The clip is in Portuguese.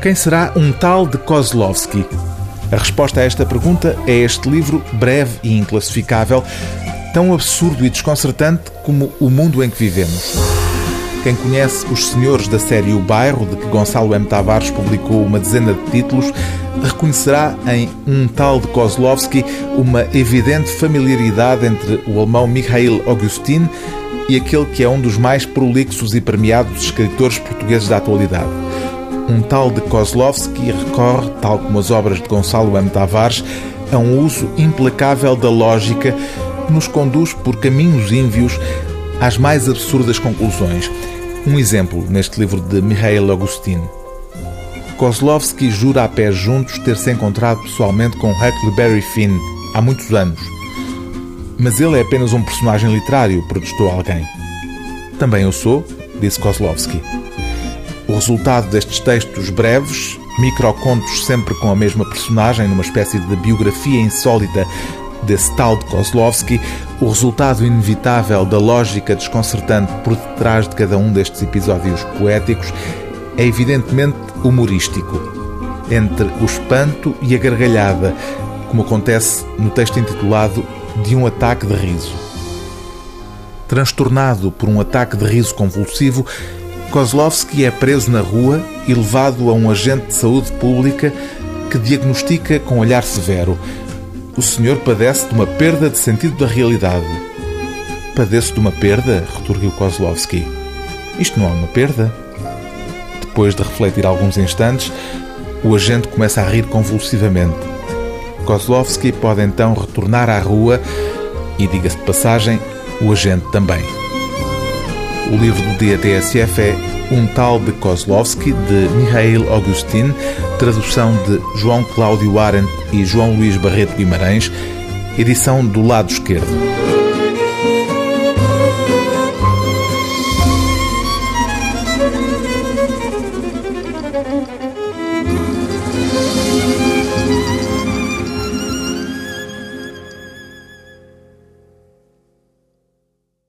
Quem será um tal de Kozlovsky? A resposta a esta pergunta é este livro breve e inclassificável, tão absurdo e desconcertante como o mundo em que vivemos. Quem conhece os senhores da série O Bairro, de que Gonçalo M. Tavares publicou uma dezena de títulos, reconhecerá em um tal de Kozlovsky uma evidente familiaridade entre o alemão Mikhail Augustin e aquele que é um dos mais prolixos e premiados escritores portugueses da atualidade. Um tal de Kozlovsky recorre, tal como as obras de Gonçalo M. Tavares, a um uso implacável da lógica que nos conduz por caminhos ínvios às mais absurdas conclusões. Um exemplo neste livro de Mikhail Augustin. Kozlovsky jura a pés juntos ter-se encontrado pessoalmente com Huckleberry Finn há muitos anos mas ele é apenas um personagem literário, protestou alguém. Também eu sou, disse Kozlovsky. Resultado destes textos breves, microcontos sempre com a mesma personagem, numa espécie de biografia insólita desse tal de Kozlovsky, o resultado inevitável da lógica desconcertante por detrás de cada um destes episódios poéticos é evidentemente humorístico. Entre o espanto e a gargalhada, como acontece no texto intitulado de um ataque de riso. Transtornado por um ataque de riso convulsivo, Kozlovsky é preso na rua e levado a um agente de saúde pública que diagnostica com olhar severo. O senhor padece de uma perda de sentido da realidade. Padece de uma perda? retorquiu Kozlovsky. Isto não é uma perda. Depois de refletir alguns instantes, o agente começa a rir convulsivamente. Kozlovsky pode então retornar à rua e, diga-se de passagem, o agente também. O livro do dia TSF é Um Tal de Kozlovski, de Mihail Augustin, tradução de João Cláudio Arendt e João Luís Barreto Guimarães, edição do lado esquerdo.